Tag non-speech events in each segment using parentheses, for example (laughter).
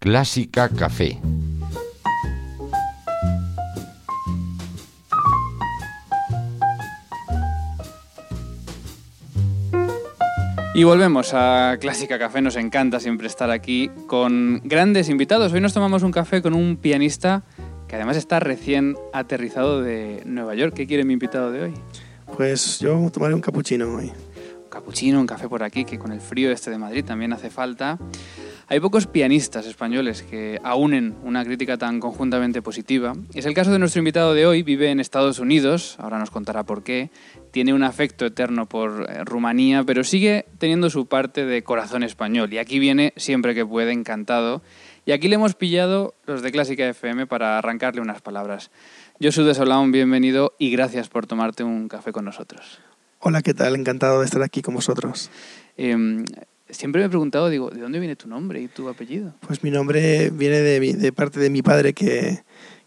Clásica Café. Y volvemos a Clásica Café, nos encanta siempre estar aquí con grandes invitados. Hoy nos tomamos un café con un pianista que además está recién aterrizado de Nueva York. ¿Qué quiere mi invitado de hoy? Pues yo tomaré un capuchino hoy. Un capuchino, un café por aquí, que con el frío este de Madrid también hace falta. Hay pocos pianistas españoles que aúnen una crítica tan conjuntamente positiva. Es el caso de nuestro invitado de hoy, vive en Estados Unidos, ahora nos contará por qué, tiene un afecto eterno por eh, Rumanía, pero sigue teniendo su parte de corazón español y aquí viene siempre que puede, encantado. Y aquí le hemos pillado los de Clásica FM para arrancarle unas palabras. Yo soy de Solán, bienvenido y gracias por tomarte un café con nosotros. Hola, ¿qué tal? Encantado de estar aquí con vosotros. Eh, siempre me he preguntado, digo, ¿de dónde viene tu nombre y tu apellido? Pues mi nombre viene de, mi, de parte de mi padre que,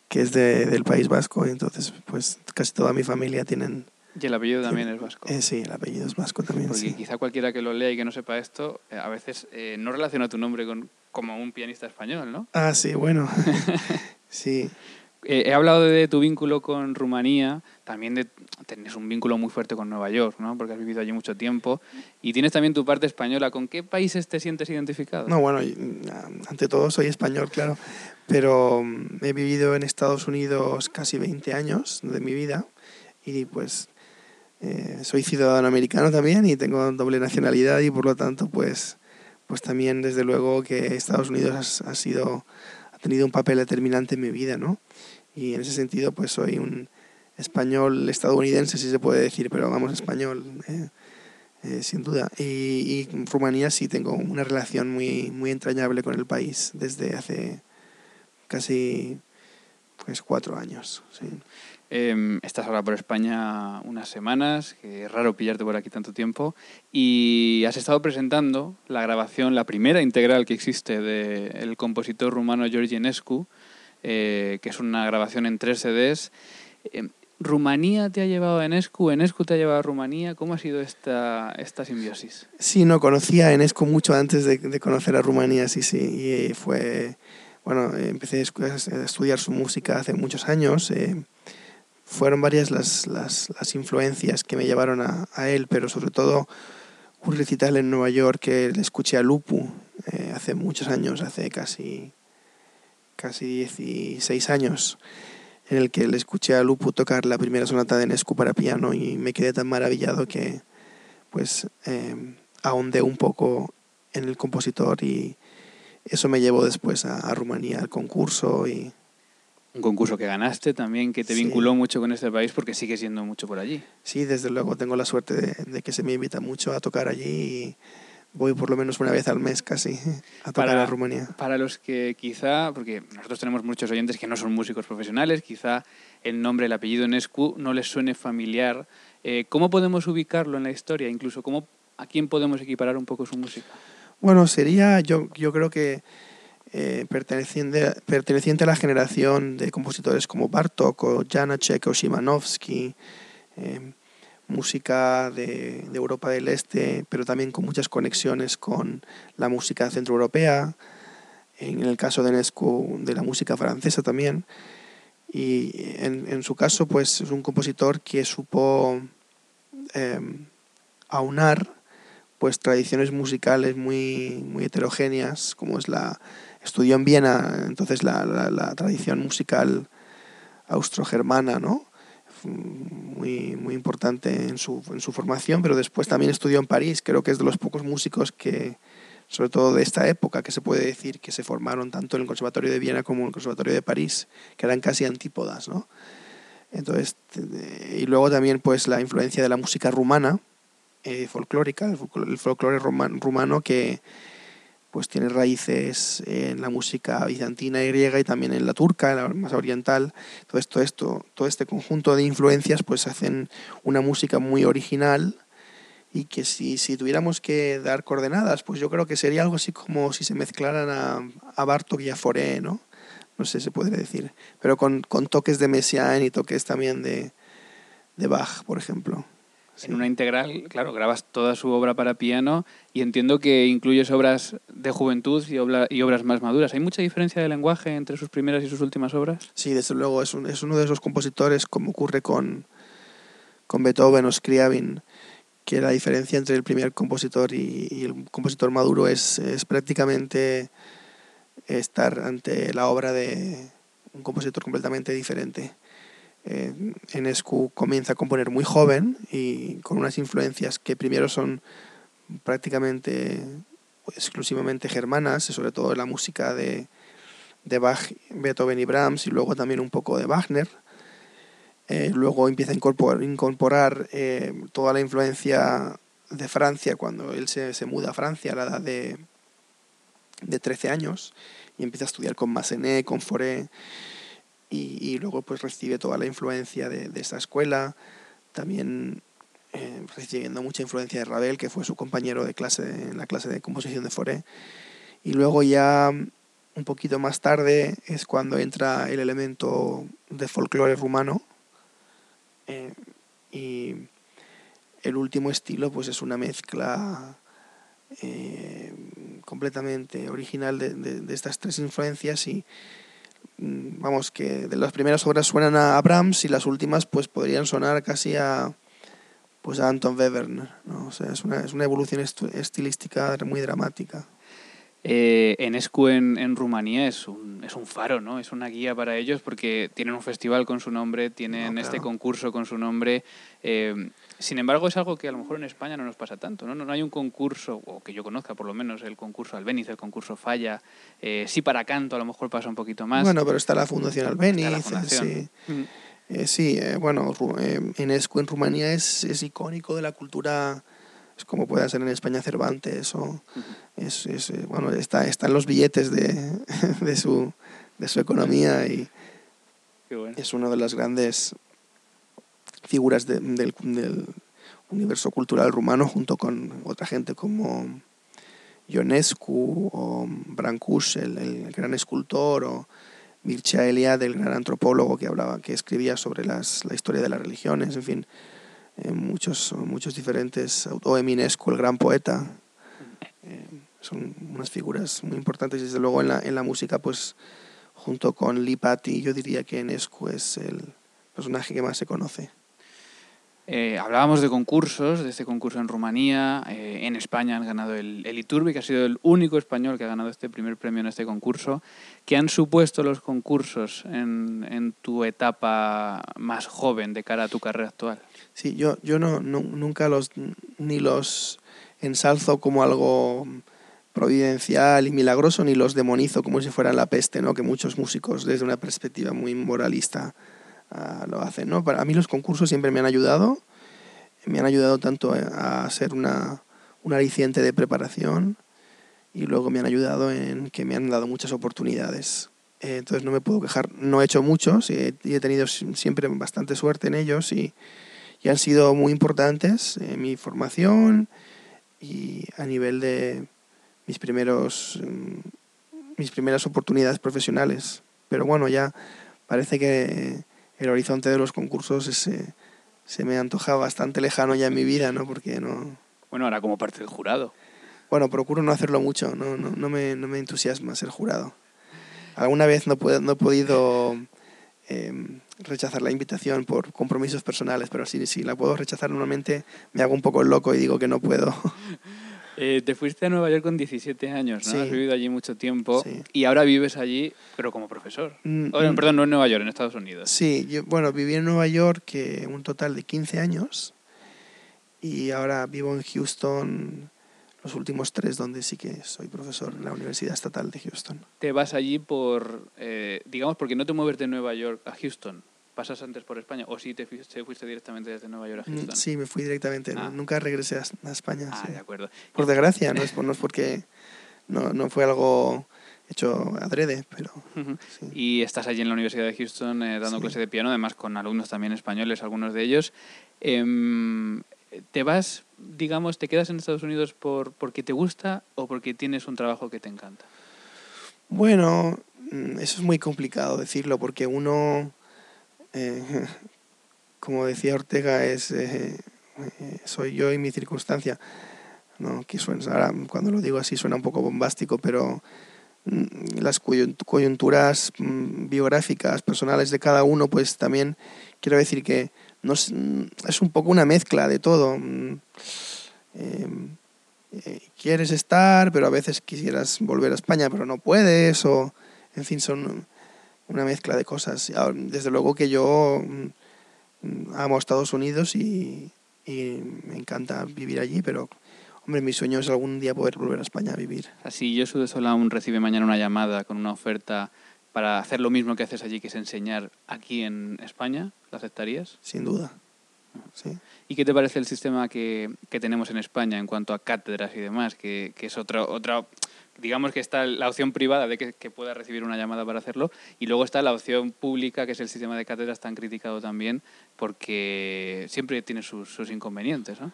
que es de, del País Vasco, y entonces pues casi toda mi familia tienen... Y el apellido también es vasco. Eh, sí, el apellido es vasco también. Porque sí. quizá cualquiera que lo lea y que no sepa esto, eh, a veces eh, no relaciona tu nombre con como un pianista español, ¿no? Ah, sí, bueno. (laughs) sí. Eh, he hablado de tu vínculo con Rumanía, también de tienes un vínculo muy fuerte con Nueva York, ¿no? Porque has vivido allí mucho tiempo y tienes también tu parte española. ¿Con qué países te sientes identificado? No, bueno, y, ante todo soy español, claro, pero mm, he vivido en Estados Unidos casi 20 años de mi vida y pues eh, soy ciudadano americano también y tengo doble nacionalidad y por lo tanto pues, pues también desde luego que Estados Unidos ha sido ha tenido un papel determinante en mi vida, ¿no? Y en ese sentido pues soy un español estadounidense si se puede decir, pero vamos español eh, eh, sin duda. Y, y Rumanía sí tengo una relación muy muy entrañable con el país desde hace casi pues cuatro años. Eh, estás ahora por España unas semanas, que es raro pillarte por aquí tanto tiempo, y has estado presentando la grabación, la primera integral que existe del compositor rumano George Enescu, eh, que es una grabación en tres CDs. Eh, ¿Rumanía te ha llevado a Enescu? ¿Enescu te ha llevado a Rumanía? ¿Cómo ha sido esta, esta simbiosis? Sí, no, conocía a Enescu mucho antes de, de conocer a Rumanía, sí, sí, y fue... Bueno, empecé a estudiar su música hace muchos años. Eh, fueron varias las, las, las, influencias que me llevaron a, a, él, pero sobre todo un recital en Nueva York que le escuché a Lupu eh, hace muchos años, hace casi, casi 16 años, en el que le escuché a Lupu tocar la primera sonata de Nescu para piano y me quedé tan maravillado que pues eh, ahondé un poco en el compositor y eso me llevó después a, a Rumanía al concurso y un concurso que ganaste también, que te vinculó sí. mucho con este país porque sigues yendo mucho por allí. Sí, desde luego tengo la suerte de, de, que se me invita mucho a tocar allí y voy por lo menos una vez al mes casi a tocar para, a Rumanía. Para los que quizá, porque nosotros tenemos muchos oyentes que no son músicos profesionales, quizá el nombre, el apellido Nescu no les suene familiar, eh, ¿cómo podemos ubicarlo en la historia? Incluso, ¿cómo, ¿a quién podemos equiparar un poco su música? Bueno, sería, yo, yo creo que eh, perteneciente, perteneciente a la generación de compositores como Bartok o Janacek o Szymanowski, eh, música de, Europa del Este, pero también con muchas conexiones con la música centroeuropea, en el caso de Nescu, de la música francesa también. Y en, su caso, pues es un compositor que supo eh, aunar pues tradiciones musicales muy, heterogéneas, como es la, estudió en Viena, entonces la, la tradición musical austrogermana, ¿no? Muy, muy importante en su, en su formación, pero después también estudió en París. Creo que es de los pocos músicos que, sobre todo de esta época, que se puede decir que se formaron tanto en el Conservatorio de Viena como en el Conservatorio de París, que eran casi antípodas, ¿no? Entonces, y luego también pues la influencia de la música rumana, eh, folclórica, el folclore rumano que pues tiene raíces en la música bizantina y griega y también en la turca, en la más oriental. Todo esto, esto, todo este conjunto de influencias pues hacen una música muy original y que si, si tuviéramos que dar coordenadas, pues yo creo que sería algo así como si se mezclaran a, a Bartok y a Foré, ¿no? No sé, se podría decir. Pero con, con toques de Messiaen y toques también de, de Bach, por ejemplo. En una integral, claro, grabas toda su obra para piano y entiendo que incluyes obras de juventud y, y obras más maduras. ¿Hay mucha diferencia de lenguaje entre sus primeras y sus últimas obras? Sí, desde luego, es, es uno de esos compositores, como ocurre con, con Beethoven o Scriabin, que la diferencia entre el primer compositor y, y el compositor maduro es, es prácticamente estar ante la obra de un compositor completamente diferente eh, comienza a componer muy joven y con unas influencias que primero son prácticamente exclusivamente germanas, sobre todo la música de, de Bach, Beethoven y Brahms, y luego también un poco de Wagner. Eh, luego empieza a incorporar, eh, toda la influencia de Francia cuando él se, se, muda a Francia a la edad de, de 13 años y empieza a estudiar con Massenet, con Fauré y, luego pues recibe toda la influencia de, de esta escuela, también eh, recibiendo mucha influencia de Ravel, que fue su compañero de clase en la clase de composición de Foré. Y luego ya un poquito más tarde es cuando entra el elemento de folclore rumano. Eh, y el último estilo pues es una mezcla eh, completamente original de, de, de, estas tres influencias y, vamos, que de las primeras obras suenan a Brahms y las últimas pues podrían sonar casi a pues a Anton Webern, ¿no? O sea, es una, es una evolución estilística muy dramática. Eh, Enescu en, en Rumanía es un, es un faro, ¿no? Es una guía para ellos porque tienen un festival con su nombre, tienen no, claro. este concurso con su nombre. Eh, sin embargo, es algo que a lo mejor en España no nos pasa tanto, ¿no? No, no hay un concurso, o que yo conozca por lo menos, el concurso Albéniz, el concurso Falla. Eh, sí, para canto a lo mejor pasa un poquito más. Bueno, pero está la Fundación Albéniz, la fundación. sí. Mm. Eh, sí, eh, bueno, eh, Enescu en Rumanía es, es icónico de la cultura es como puede ser en España Cervantes o es, es, bueno está está en los billetes de, (laughs) de su de su economía y bueno. es una de las grandes figuras de, del, del, universo cultural rumano junto con otra gente como Ionescu o Brancusi, el, el, gran escultor o Mircea Eliade, el gran antropólogo que hablaba, que escribía sobre las, la historia de las religiones, en fin, eh, muchos, muchos diferentes, o Eminescu, el gran poeta, eh, son unas figuras muy importantes desde luego en la, en la música, pues junto con Lipati, yo diría que Enescu es el personaje que más se conoce. Eh, hablábamos de concursos, de este concurso en Rumanía, eh, en España han ganado el, el, Iturbi, que ha sido el único español que ha ganado este primer premio en este concurso. ¿Qué han supuesto los concursos en, en tu etapa más joven de cara a tu carrera actual? Sí, yo, yo no, no, nunca los ni los ensalzo como algo providencial y milagroso, ni los demonizo como si fueran la peste, ¿no? que muchos músicos desde una perspectiva muy moralista uh, lo hacen. ¿no? Para mí los concursos siempre me han ayudado, me han ayudado tanto a ser una, un aliciente de preparación y luego me han ayudado en que me han dado muchas oportunidades. Eh, entonces no me puedo quejar, no he hecho muchos y he, tenido siempre bastante suerte en ellos y, y han sido muy importantes en mi formación y a nivel de mis primeros mis primeras oportunidades profesionales. Pero bueno, ya parece que el horizonte de los concursos se, se me antoja bastante lejano ya en mi vida, ¿no? Porque no... Bueno, ahora como parte del jurado. Bueno, procuro no hacerlo mucho, no, no, no, me, no me entusiasma ser jurado. Alguna vez no, puedo, no he podido eh, rechazar la invitación por compromisos personales, pero si, si la puedo rechazar normalmente me hago un poco loco y digo que no puedo. (laughs) Eh, te fuiste a Nueva York con 17 años, ¿no? Sí. Has vivido allí mucho tiempo sí. y ahora vives allí, pero como profesor. Mm, oh, perdón, no en Nueva York, en Estados Unidos. Sí, yo, bueno, viví en Nueva York que un total de 15 años y ahora vivo en Houston los últimos tres donde sí que soy profesor en la Universidad Estatal de Houston. ¿Te vas allí por, eh, digamos, porque no te mueves de Nueva York a Houston? ¿Pasas antes por España o sí te fuiste, fuiste directamente desde Nueva York a Mm, Houston? Sí, me fui directamente. Ah. Nunca regresé a España. Ah, sí. de acuerdo. Por desgracia, no es, por, no es porque no, no fue algo hecho adrede, pero... Uh -huh. sí. Y estás allí en la Universidad de Houston eh, dando sí. clase de piano, además con alumnos también españoles, algunos de ellos. Eh, ¿Te vas, digamos, te quedas en Estados Unidos por, porque te gusta o porque tienes un trabajo que te encanta? Bueno, mm, eso es muy complicado decirlo porque uno, eh, (laughs) como decía Ortega, es eh, eh, soy yo y mi circunstancia. ¿no? Que suena, ahora cuando lo digo así suena un poco bombástico, pero mm, las coyunturas mm, biográficas, personales de cada uno, pues también quiero decir que no es, mm, un poco una mezcla de todo. Eh, quieres estar, pero a veces quisieras volver a España, pero no puedes, o en fin, son una mezcla de cosas. Desde luego que yo amo Estados Unidos y, y me encanta vivir allí, pero hombre, mi sueño es algún día poder volver a España a vivir. Así, yo de Sol aún recibe mañana una llamada con una oferta para hacer lo mismo que haces allí, que es enseñar aquí en España, ¿lo aceptarías? Sin duda. Sí. ¿Y qué te parece el sistema que, que, tenemos en España en cuanto a cátedras y demás? Que, que es otra, otra, digamos que está la opción privada de que, pueda recibir una llamada para hacerlo y luego está la opción pública, que es el sistema de cátedras tan criticado también, porque siempre tiene sus, inconvenientes, ¿no?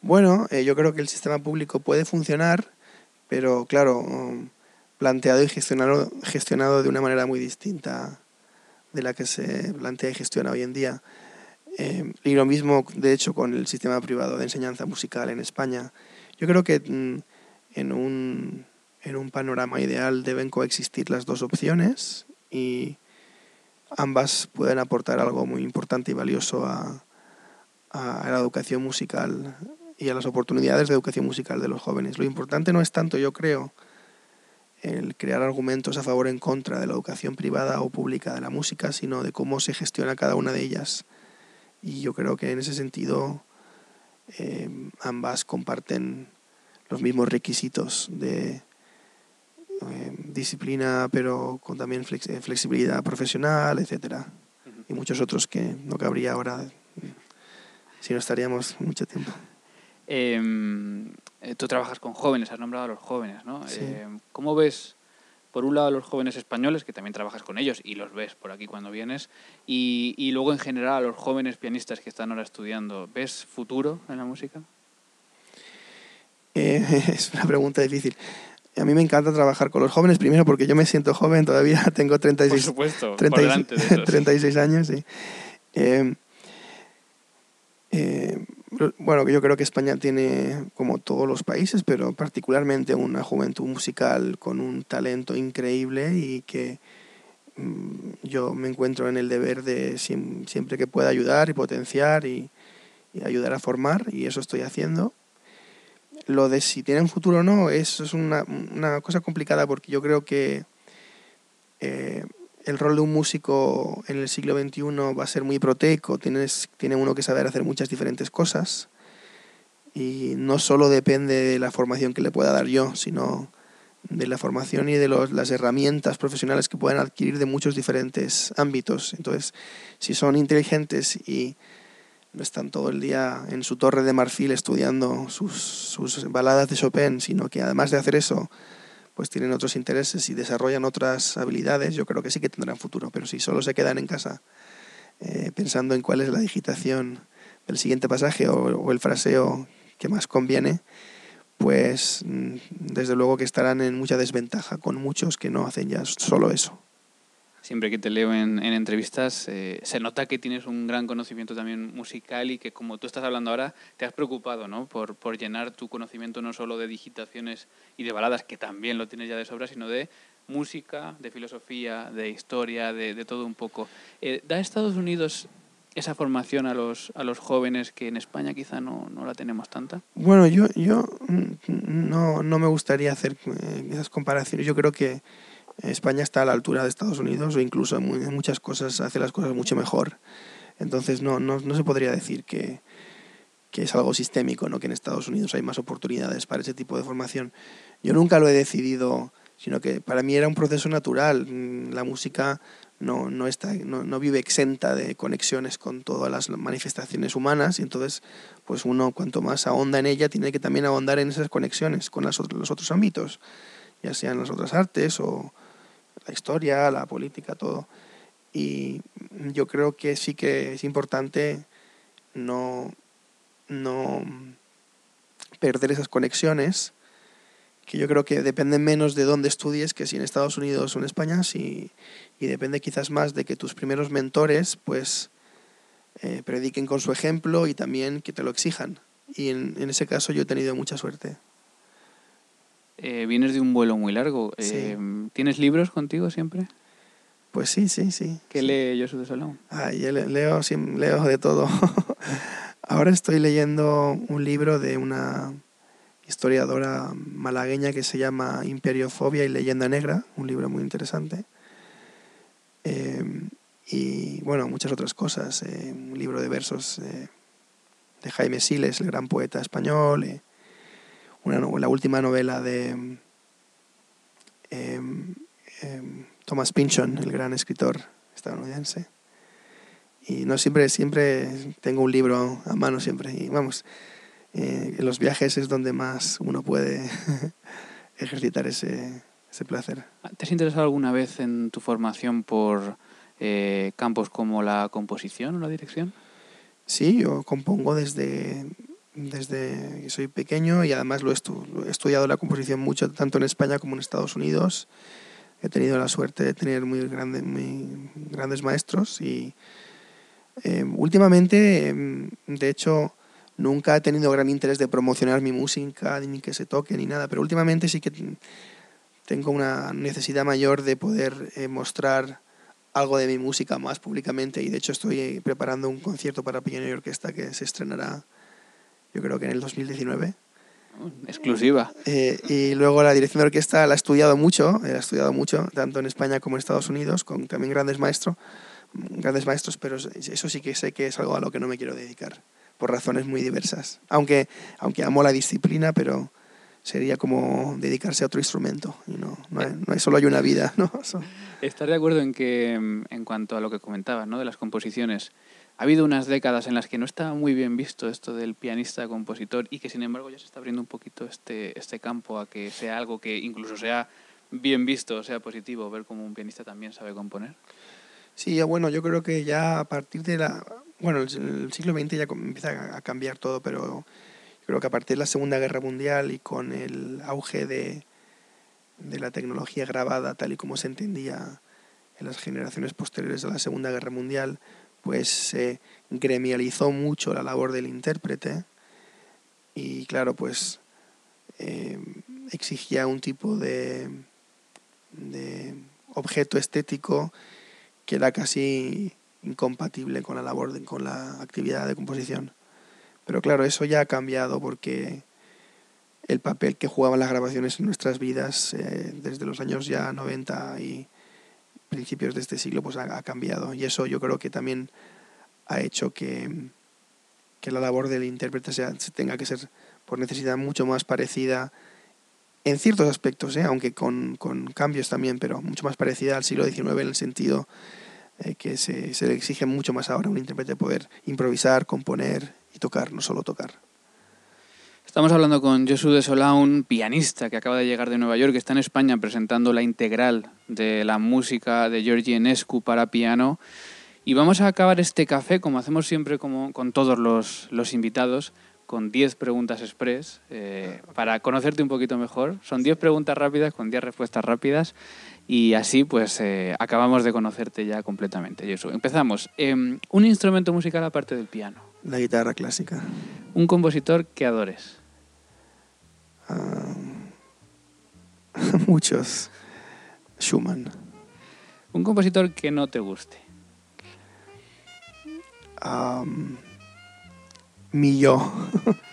Bueno, eh, yo creo que el sistema público puede funcionar, pero claro, um, planteado y gestionado, gestionado de una manera muy distinta de la que se plantea y gestiona hoy en día. Eh, y lo mismo, de hecho, con el sistema privado de enseñanza musical en España. Yo creo que mm, en, un, en un panorama ideal deben coexistir las dos opciones y ambas pueden aportar algo muy importante y valioso a, la educación musical y a las oportunidades de educación musical de los jóvenes. Lo importante no es tanto, yo creo, el crear argumentos a favor o en contra de la educación privada o pública de la música, sino de cómo se gestiona cada una de ellas. Y yo creo que en ese sentido eh, ambas comparten los mismos requisitos de eh, disciplina, pero con también eh, flexibilidad profesional, etcétera, y muchos otros que no cabría ahora, si no estaríamos mucho tiempo. Em, eh, tú trabajas con jóvenes, has nombrado a los jóvenes, ¿no? Eh, ¿Cómo ves, por un lado, a los jóvenes españoles, que también trabajas con ellos y los ves por aquí cuando vienes, y, y luego en general a los jóvenes pianistas que están ahora estudiando, ¿ves futuro en la música? Eh, (laughs) es una pregunta difícil. A mí me encanta trabajar con los jóvenes, primero porque yo me siento joven, todavía (laughs) tengo 36, por supuesto, 36, por 36 (laughs) años. Sí. Eh, eh, bueno, yo creo que España tiene, como todos los países, pero particularmente una juventud musical con un talento increíble y que mm, yo me encuentro en el deber de siempre que pueda ayudar y potenciar y, ayudar a formar, y eso estoy haciendo. Lo de si tienen futuro o no, eso es una, una cosa complicada porque yo creo que eh, el rol de un músico en el siglo XXI va a ser muy proteico, Tienes, tiene uno que saber hacer muchas diferentes cosas y no solo depende de la formación que le pueda dar yo, sino de la formación y de los, las herramientas profesionales que pueden adquirir de muchos diferentes ámbitos. Entonces, si son inteligentes y están todo el día en su torre de marfil estudiando sus, sus baladas de Chopin, sino que además de hacer eso, pues tienen otros intereses y desarrollan otras habilidades, yo creo que sí que tendrán futuro. Pero si solo se quedan en casa eh, pensando en cuál es la digitación del siguiente pasaje o, el fraseo que más conviene, pues mm, desde luego que estarán en mucha desventaja con muchos que no hacen ya solo eso siempre que te leo en, en entrevistas, eh, se nota que tienes un gran conocimiento también musical y que como tú estás hablando ahora, te has preocupado ¿no? por, por llenar tu conocimiento no solo de digitaciones y de baladas, que también lo tienes ya de sobra, sino de música, de filosofía, de historia, de, de todo un poco. Eh, ¿Da Estados Unidos esa formación a los, a los jóvenes que en España quizá no, no la tenemos tanta? Bueno, yo, yo mm, no, no me gustaría hacer eh, esas comparaciones. Yo creo que España está a la altura de Estados Unidos o incluso en muchas cosas hace las cosas mucho mejor. Entonces no, no, no se podría decir que, que, es algo sistémico, ¿no? que en Estados Unidos hay más oportunidades para ese tipo de formación. Yo nunca lo he decidido, sino que para mí era un proceso natural. Mm, la música no, no, está, no, no vive exenta de conexiones con todas las manifestaciones humanas y entonces pues uno cuanto más ahonda en ella tiene que también ahondar en esas conexiones con los otros ámbitos, ya sean las otras artes o, la historia, la política, todo. Y yo creo que sí que es importante no, no perder esas conexiones, que yo creo que dependen menos de dónde estudies que si en Estados Unidos o en España, y depende quizás más de que tus primeros mentores, pues, eh, prediquen con su ejemplo y también que te lo exijan. Y en, en ese caso yo he tenido mucha suerte. Eh, vienes de un vuelo muy largo. Sí. Eh, ¿Tienes libros contigo siempre? Pues sí, sí, sí. ¿Qué sí. lee Josu de Solón? Ah, yo le- leo, leo de todo. (laughs) Ahora estoy leyendo un libro de una historiadora malagueña que se llama Imperiofobia y Leyenda Negra, un libro muy interesante. Eh, y bueno, muchas otras cosas. eh, un libro de versos eh, de Jaime Siles, el gran poeta español. Una, la última novela de eh, eh, Thomas Pynchon, el gran escritor estadounidense. Y no siempre, siempre tengo un libro a mano siempre. Y vamos, eh, en los viajes es donde más uno puede (laughs) ejercitar ese, ese placer. ¿Te has interesado alguna vez en tu formación por eh, campos como la composición o la dirección? Sí, yo compongo desde, desde que soy pequeño y además lo he, estudiado la composición mucho, tanto en España como en Estados Unidos. He tenido la suerte de tener muy, grande, muy grandes maestros y eh, últimamente, eh, de hecho, nunca he tenido gran interés de promocionar mi música, ni que se toque, ni nada, pero últimamente sí que tengo una necesidad mayor de poder eh, mostrar algo de mi música más públicamente y de hecho estoy eh, preparando un concierto para piano y orquesta que se estrenará yo creo que en el 2019 Exclusiva. Eh, y luego la dirección de orquesta la he estudiado mucho eh, la he estudiado mucho tanto en España como en Estados Unidos con también grandes maestros grandes maestros pero eso sí que sé que es algo a lo que no me quiero dedicar por razones muy diversas aunque aunque amo la disciplina pero sería como dedicarse a otro instrumento y no no, hay, no hay solo hay una vida no (laughs) So- ¿Estás de acuerdo en que, en cuanto a lo que comentabas, ¿no? de las composiciones, ha habido unas décadas en las que no estaba muy bien visto esto del pianista-compositor y que sin embargo ya se está abriendo un poquito este, este campo a que sea algo que incluso sea bien visto, sea positivo, ver cómo un pianista también sabe componer? Sí, bueno, yo creo que ya a partir de la... Bueno, el, siglo XX ya empieza a, cambiar todo, pero creo que a partir de la Segunda Guerra Mundial y con el auge de, de la tecnología grabada tal y como se entendía en las generaciones posteriores a la Segunda Guerra Mundial, pues se gremializó mucho la labor del intérprete y claro, pues eh, exigía un tipo de, de objeto estético que era casi incompatible con la labor, de- con la actividad de composición. Pero claro, eso ya ha cambiado porque el papel que jugaban las grabaciones en nuestras vidas eh, desde los años ya 90 y principios de este siglo pues ha, cambiado. Y eso yo creo que también ha hecho que, que la labor del intérprete sea, se tenga que ser por necesidad mucho más parecida en ciertos aspectos, ¿eh? aunque con, con cambios también, pero mucho más parecida al siglo XIX en el sentido eh, que se, se le exige mucho más ahora a un intérprete poder improvisar, componer y tocar, no solo tocar. Estamos hablando con Josu de Solá, un pianista que acaba de llegar de Nueva York, que está en España presentando la integral de la música de Georgi Enescu para piano. Y vamos a acabar este café, como hacemos siempre como, con todos los, los invitados, con 10 preguntas express eh, para conocerte un poquito mejor. Son 10 preguntas rápidas con 10 respuestas rápidas y así pues eh, acabamos de conocerte ya completamente. Josu. Empezamos. Em, un instrumento musical aparte del piano. La guitarra clásica. Un compositor que adores. Ah, (laughs) muchos. Schumann. Un compositor que no te guste. Am, mi yo. (laughs)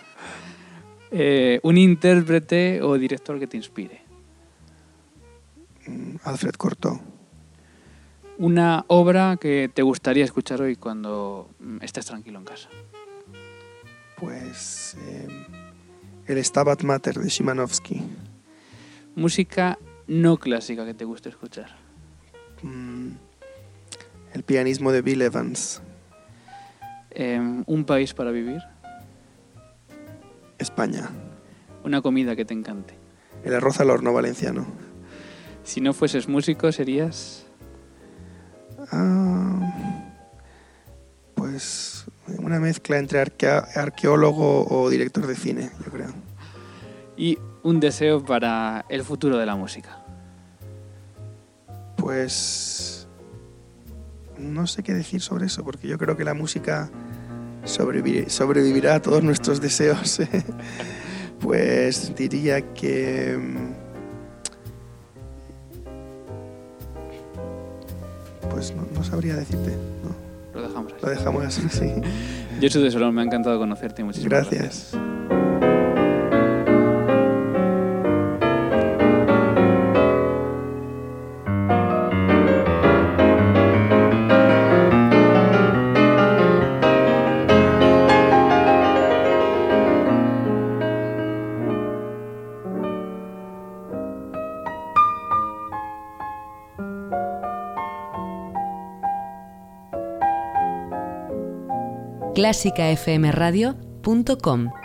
Eh, un intérprete o director que te inspire. Mm, Alfred Cortot. Una obra que te gustaría escuchar hoy cuando mm, estés tranquilo en casa. Pues eh, el Stabat Mater de Szymanowski. Música no clásica que te guste escuchar. Mm, el pianismo de Bill Evans. Eh, un país para vivir. España. Una comida que te encante. El arroz al horno valenciano. Si no fueses músico, serías... Ah, pues una mezcla entre arqueólogo o director de cine, yo creo. Y un deseo para el futuro de la música. Pues no sé qué decir sobre eso, porque yo creo que la música sobrevivirá a todos nuestros (laughs) deseos. pues diría que... Mm, pues no, sabría decirte. Así. Lo dejamos así, sí. Yo soy de Solón, me ha encantado conocerte. Muchísimas gracias. gracias. clásicafmradio.com